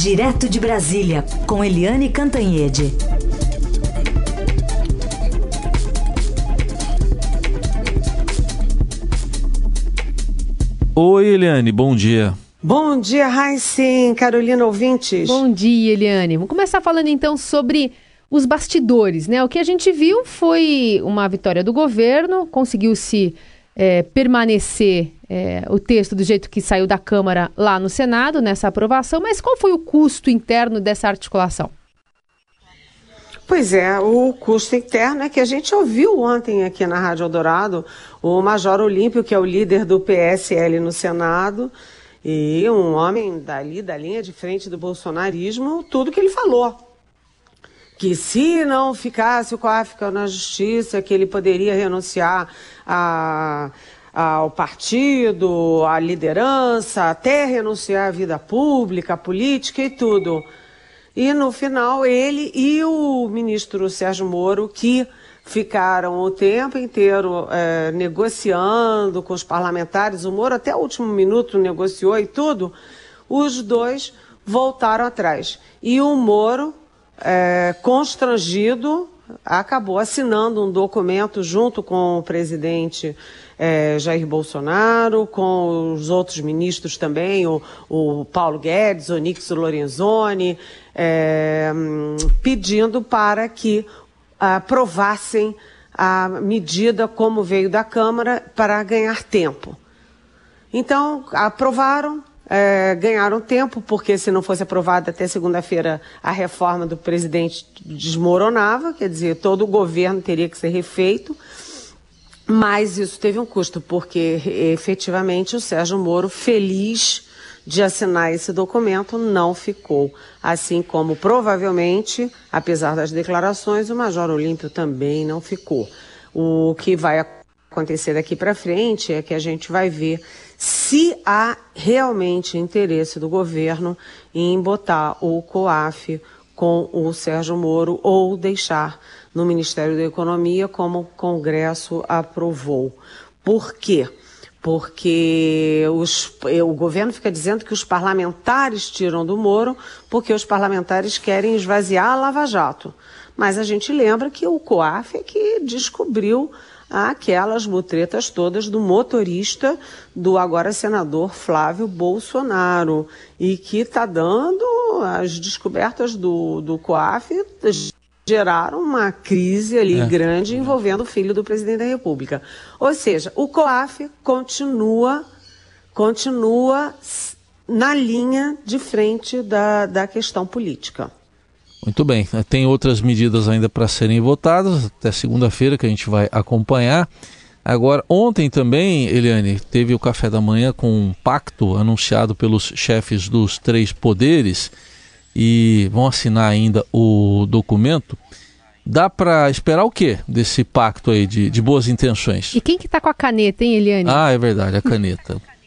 Direto de Brasília, com Eliane Cantanhede. Oi, Eliane, bom dia. Bom dia, Raíssen, Carolina ouvintes. Bom dia, Eliane. Vamos começar falando então sobre os bastidores, né? O que a gente viu foi uma vitória do governo, conseguiu-se é, permanecer é, o texto do jeito que saiu da Câmara lá no Senado, nessa aprovação, mas qual foi o custo interno dessa articulação? Pois é, o custo interno é que a gente ouviu ontem aqui na Rádio Eldorado o Major Olímpio, que é o líder do PSL no Senado, e um homem dali, da linha de frente do bolsonarismo, tudo que ele falou. Que se não ficasse o COAF na justiça, que ele poderia renunciar a, ao partido, à liderança, até renunciar à vida pública, à política e tudo. E no final, ele e o ministro Sérgio Moro, que ficaram o tempo inteiro é, negociando com os parlamentares, o Moro até o último minuto negociou e tudo, os dois voltaram atrás. E o Moro, é, constrangido, acabou assinando um documento junto com o presidente é, Jair Bolsonaro, com os outros ministros também, o, o Paulo Guedes, o Lorenzoni, é, pedindo para que aprovassem a medida como veio da Câmara para ganhar tempo. Então, aprovaram, é, ganharam tempo, porque se não fosse aprovada até segunda-feira a reforma do presidente desmoronava, quer dizer, todo o governo teria que ser refeito. Mas isso teve um custo, porque efetivamente o Sérgio Moro, feliz de assinar esse documento, não ficou. Assim como provavelmente, apesar das declarações, o Major Olímpio também não ficou. O que vai acontecer daqui para frente é que a gente vai ver se há realmente interesse do governo em botar o COAF com o Sérgio Moro ou deixar no Ministério da Economia como o Congresso aprovou. Por quê? Porque os, o governo fica dizendo que os parlamentares tiram do Moro porque os parlamentares querem esvaziar a Lava Jato. Mas a gente lembra que o COAF é que descobriu aquelas mutretas todas do motorista do agora senador Flávio Bolsonaro e que está dando as descobertas do, do COAF geraram uma crise ali é. grande envolvendo o filho do presidente da República. Ou seja, o COAF continua continua na linha de frente da, da questão política. Muito bem. Tem outras medidas ainda para serem votadas, até segunda-feira que a gente vai acompanhar. Agora, ontem também, Eliane, teve o café da manhã com um pacto anunciado pelos chefes dos três poderes e vão assinar ainda o documento. Dá para esperar o quê desse pacto aí de, de boas intenções? E quem que tá com a caneta, hein, Eliane? Ah, é verdade, a caneta.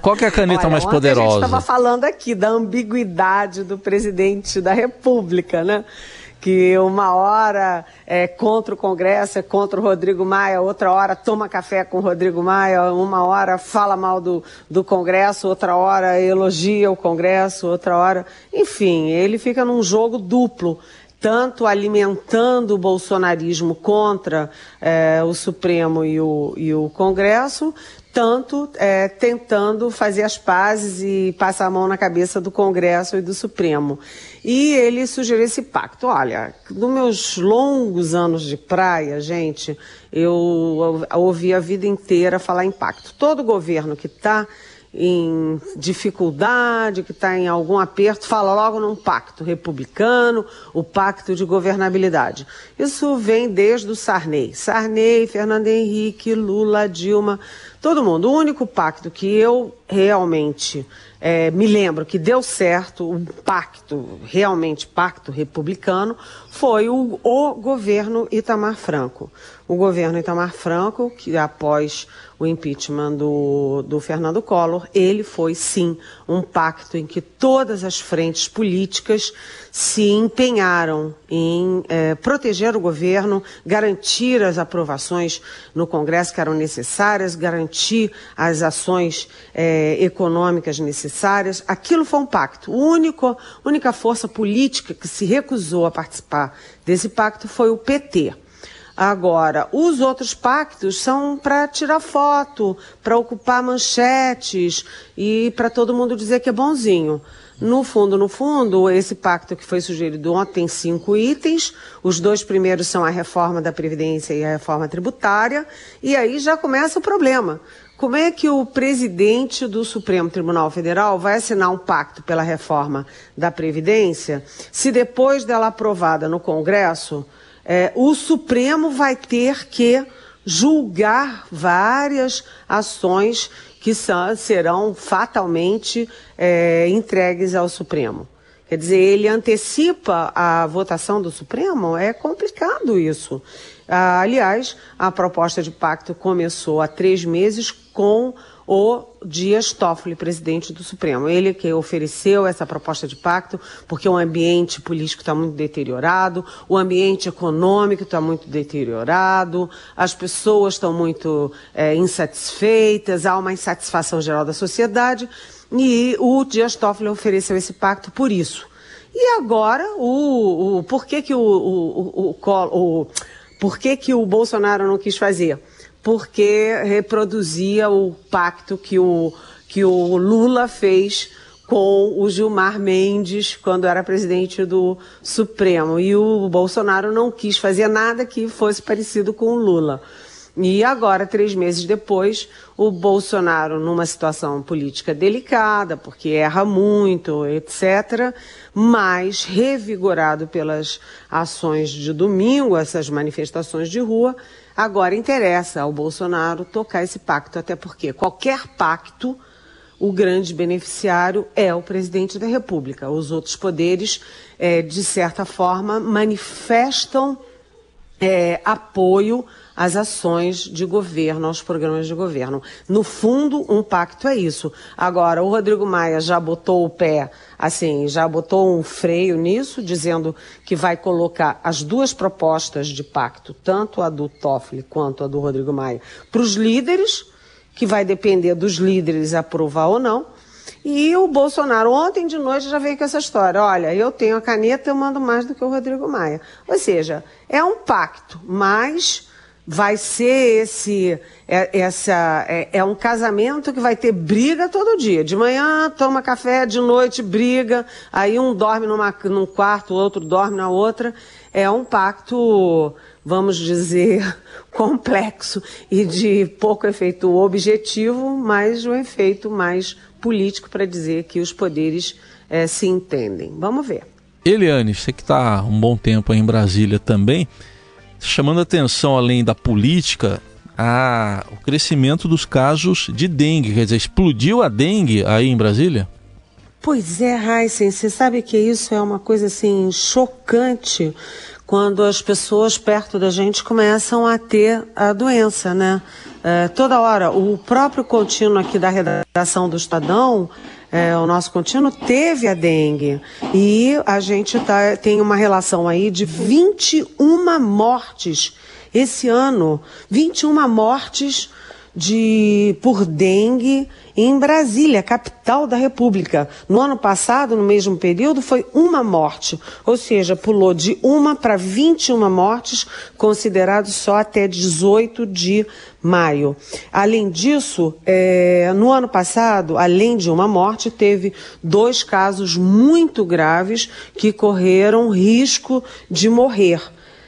Qual que é a caneta Olha, mais poderosa? A gente estava falando aqui da ambiguidade do presidente da República, né? Que uma hora é contra o Congresso, é contra o Rodrigo Maia, outra hora toma café com o Rodrigo Maia, uma hora fala mal do, do Congresso, outra hora elogia o Congresso, outra hora. Enfim, ele fica num jogo duplo tanto alimentando o bolsonarismo contra é, o Supremo e o, e o Congresso, tanto é, tentando fazer as pazes e passar a mão na cabeça do Congresso e do Supremo. E ele sugeriu esse pacto. Olha, nos meus longos anos de praia, gente, eu ouvi a vida inteira falar em pacto. Todo governo que está em dificuldade, que está em algum aperto, fala logo num pacto republicano, o pacto de governabilidade. Isso vem desde o Sarney. Sarney, Fernando Henrique, Lula, Dilma, todo mundo. O único pacto que eu realmente é, me lembro que deu certo, um pacto, realmente pacto republicano, foi o, o governo Itamar Franco. O governo Itamar Franco, que após o impeachment do, do Fernando Collor, ele foi sim um pacto em que todas as frentes políticas se empenharam em é, proteger o governo, garantir as aprovações no Congresso que eram necessárias, garantir as ações é, econômicas necessárias. Aquilo foi um pacto. A única, única força política que se recusou a participar desse pacto foi o PT. Agora, os outros pactos são para tirar foto, para ocupar manchetes e para todo mundo dizer que é bonzinho. No fundo, no fundo, esse pacto que foi sugerido ontem tem cinco itens. Os dois primeiros são a reforma da Previdência e a reforma tributária. E aí já começa o problema. Como é que o presidente do Supremo Tribunal Federal vai assinar um pacto pela reforma da Previdência se depois dela aprovada no Congresso é, o Supremo vai ter que julgar várias ações que são, serão fatalmente é, entregues ao Supremo. Quer dizer, ele antecipa a votação do Supremo? É complicado isso. Ah, aliás, a proposta de pacto começou há três meses com o Dias Toffoli, presidente do Supremo. Ele que ofereceu essa proposta de pacto, porque o ambiente político está muito deteriorado, o ambiente econômico está muito deteriorado, as pessoas estão muito é, insatisfeitas, há uma insatisfação geral da sociedade, e o Dias Toffoli ofereceu esse pacto por isso. E agora, o, o, por que, que o, o, o, o por que, que o Bolsonaro não quis fazer? Porque reproduzia o pacto que o, que o Lula fez com o Gilmar Mendes quando era presidente do Supremo. E o Bolsonaro não quis fazer nada que fosse parecido com o Lula. E agora, três meses depois, o Bolsonaro, numa situação política delicada, porque erra muito, etc., mas revigorado pelas ações de domingo, essas manifestações de rua, Agora interessa ao Bolsonaro tocar esse pacto, até porque qualquer pacto, o grande beneficiário é o presidente da República. Os outros poderes, é, de certa forma, manifestam é, apoio às ações de governo, aos programas de governo. No fundo, um pacto é isso. Agora, o Rodrigo Maia já botou o pé, assim, já botou um freio nisso, dizendo que vai colocar as duas propostas de pacto, tanto a do Toffoli quanto a do Rodrigo Maia, para os líderes, que vai depender dos líderes aprovar ou não. E o Bolsonaro, ontem de noite, já veio com essa história. Olha, eu tenho a caneta, eu mando mais do que o Rodrigo Maia. Ou seja, é um pacto, mas vai ser esse é, essa é, é, um casamento que vai ter briga todo dia. De manhã toma café, de noite briga, aí um dorme numa, num quarto, o outro dorme na outra. É um pacto, vamos dizer, complexo e de pouco efeito objetivo, mas um efeito mais político para dizer que os poderes é, se entendem. Vamos ver. Eliane, você que está um bom tempo aí em Brasília também, chamando atenção além da política, a, o crescimento dos casos de dengue. Quer dizer, explodiu a dengue aí em Brasília? Pois é, Heisen, você sabe que isso é uma coisa assim chocante quando as pessoas perto da gente começam a ter a doença, né? É, toda hora, o próprio contínuo aqui da redação do Estadão, é, o nosso contínuo teve a dengue e a gente tá, tem uma relação aí de 21 mortes esse ano, 21 mortes de por dengue em Brasília, capital da República. No ano passado, no mesmo período, foi uma morte, ou seja, pulou de uma para 21 mortes, considerado só até 18 de maio. Além disso, é, no ano passado, além de uma morte, teve dois casos muito graves que correram risco de morrer.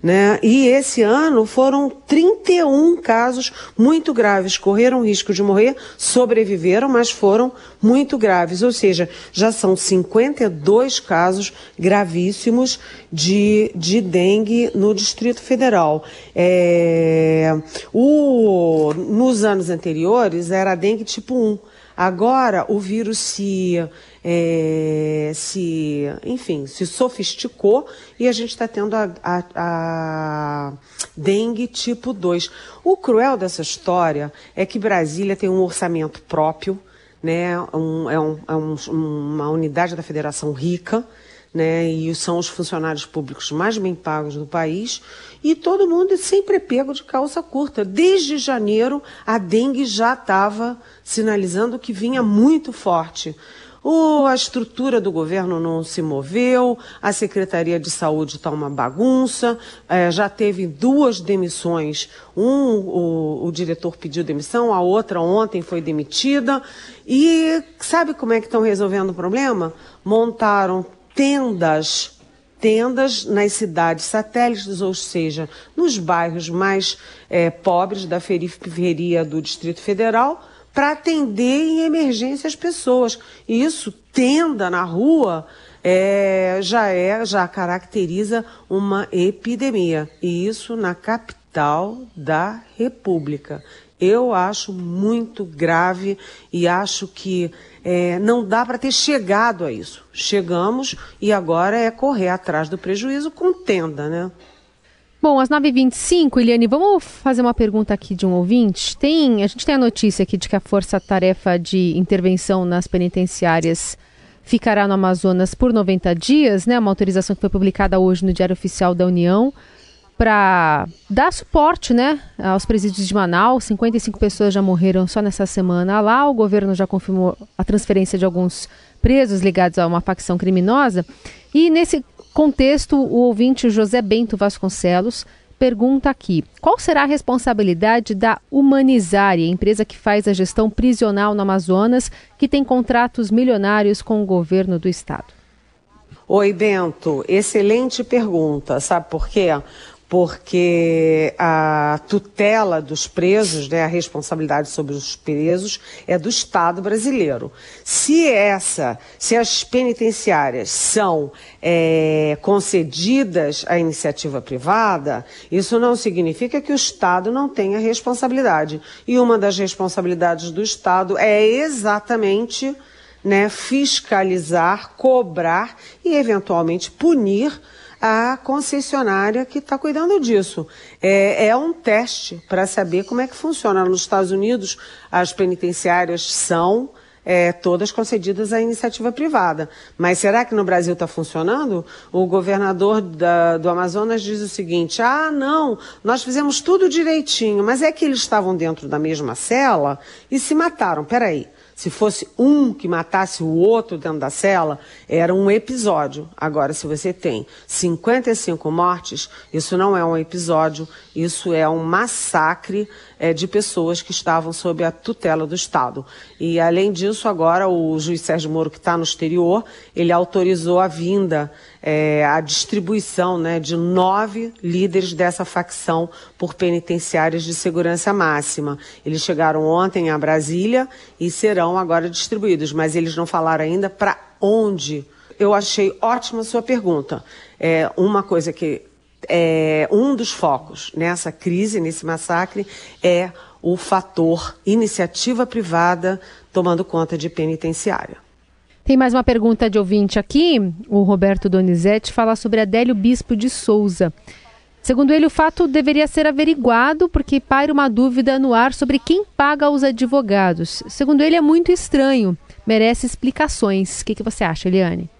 Né? E esse ano foram 31 casos muito graves, correram risco de morrer, sobreviveram, mas foram muito graves. Ou seja, já são 52 casos gravíssimos de, de dengue no Distrito Federal. É, o, nos anos anteriores era dengue tipo 1. Agora o vírus se, é, se, enfim, se sofisticou e a gente está tendo a, a, a, dengue tipo 2. O cruel dessa história é que Brasília tem um orçamento próprio, né? Um, é, um, é um, uma unidade da federação rica né? E são os funcionários públicos mais bem pagos do país. E todo mundo sempre é pego de calça curta. Desde janeiro, a dengue já estava sinalizando que vinha muito forte. O, a estrutura do governo não se moveu, a Secretaria de Saúde está uma bagunça, é, já teve duas demissões. Um, o, o, diretor pediu demissão, a outra ontem foi demitida. E sabe como é que estão resolvendo o problema? Montaram tendas tendas nas cidades satélites, ou seja, nos bairros mais é, pobres da periferia do Distrito Federal, para atender em emergência as pessoas. E isso, tenda na rua, é, já é, já caracteriza uma epidemia. E isso na capital da República. Eu acho muito grave e acho que é, não dá para ter chegado a isso. Chegamos e agora é correr atrás do prejuízo com tenda, né? Bom, às 9h25, Eliane, vamos fazer uma pergunta aqui de um ouvinte. Tem, a gente tem a notícia aqui de que a força-tarefa de intervenção nas penitenciárias ficará no Amazonas por 90 dias, né? Uma autorização que foi publicada hoje no Diário Oficial da União para dar suporte, né, aos presídios de Manaus. 55 pessoas já morreram só nessa semana lá. O governo já confirmou a transferência de alguns presos ligados a uma facção criminosa. E nesse contexto, o ouvinte José Bento Vasconcelos pergunta aqui: qual será a responsabilidade da Humanizare, empresa que faz a gestão prisional no Amazonas, que tem contratos milionários com o governo do estado? Oi, Bento, excelente pergunta. Sabe por quê? Porque a tutela dos presos, né, a responsabilidade sobre os presos é do Estado brasileiro. Se essa, se as penitenciárias são é, concedidas à iniciativa privada, isso não significa que o Estado não tenha responsabilidade. E uma das responsabilidades do Estado é exatamente né, fiscalizar, cobrar e eventualmente punir a concessionária que está cuidando disso. É, é um teste para saber como é que funciona. Nos Estados Unidos, as penitenciárias são é, todas concedidas à iniciativa privada. Mas será que no Brasil está funcionando? O governador da, do Amazonas diz o seguinte: ah, não, nós fizemos tudo direitinho, mas é que eles estavam dentro da mesma cela e se mataram. Peraí. Se fosse um que matasse o outro dentro da cela, era um episódio. Agora, se você tem 55 mortes, isso não é um episódio, isso é um massacre é, de pessoas que estavam sob a tutela do Estado. E, além disso, agora o juiz Sérgio Moro, que está no exterior, ele autorizou a vinda é, a distribuição né, de nove líderes dessa facção por penitenciárias de segurança máxima. Eles chegaram ontem a Brasília e serão agora distribuídos, mas eles não falaram ainda para onde. Eu achei ótima a sua pergunta. É uma coisa que é um dos focos nessa crise, nesse massacre, é o fator iniciativa privada tomando conta de penitenciária. Tem mais uma pergunta de ouvinte aqui. O Roberto Donizete fala sobre Adélio Bispo de Souza. Segundo ele, o fato deveria ser averiguado porque paira uma dúvida no ar sobre quem paga os advogados. Segundo ele, é muito estranho, merece explicações. O que, que você acha, Eliane?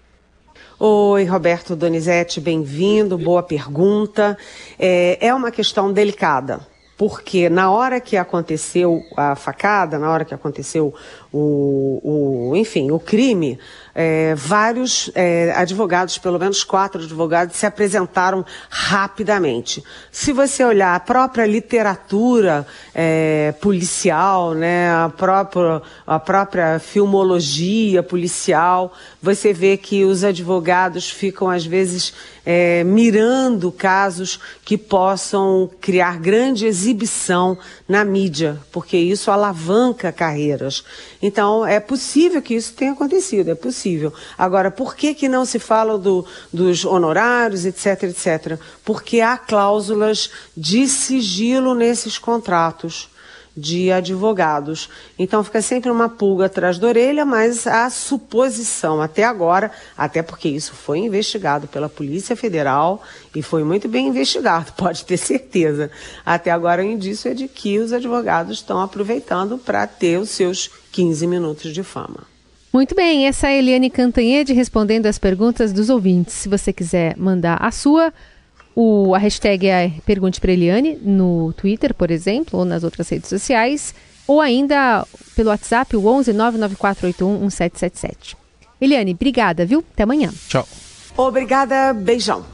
Oi, Roberto Donizete, bem-vindo, boa pergunta. É, é uma questão delicada, porque na hora que aconteceu a facada, na hora que aconteceu o, o enfim, o crime, é, vários é, advogados, pelo menos quatro advogados, se apresentaram rapidamente. Se você olhar a própria literatura é, policial, né, a, própria, a própria filmologia policial, você vê que os advogados ficam, às vezes, é, mirando casos que possam criar grande exibição na mídia, porque isso alavanca carreiras. Então, é possível que isso tenha acontecido, é possível. Agora, por que, que não se fala do, dos honorários, etc, etc? Porque há cláusulas de sigilo nesses contratos de advogados. Então fica sempre uma pulga atrás da orelha, mas a suposição até agora, até porque isso foi investigado pela Polícia Federal e foi muito bem investigado, pode ter certeza. Até agora o indício é de que os advogados estão aproveitando para ter os seus 15 minutos de fama. Muito bem, essa é a Eliane Cantanhede respondendo as perguntas dos ouvintes. Se você quiser mandar a sua, o, a hashtag é Pergunte para Eliane no Twitter, por exemplo, ou nas outras redes sociais, ou ainda pelo WhatsApp, o 11 99481 1777. Eliane, obrigada, viu? Até amanhã. Tchau. Obrigada, beijão.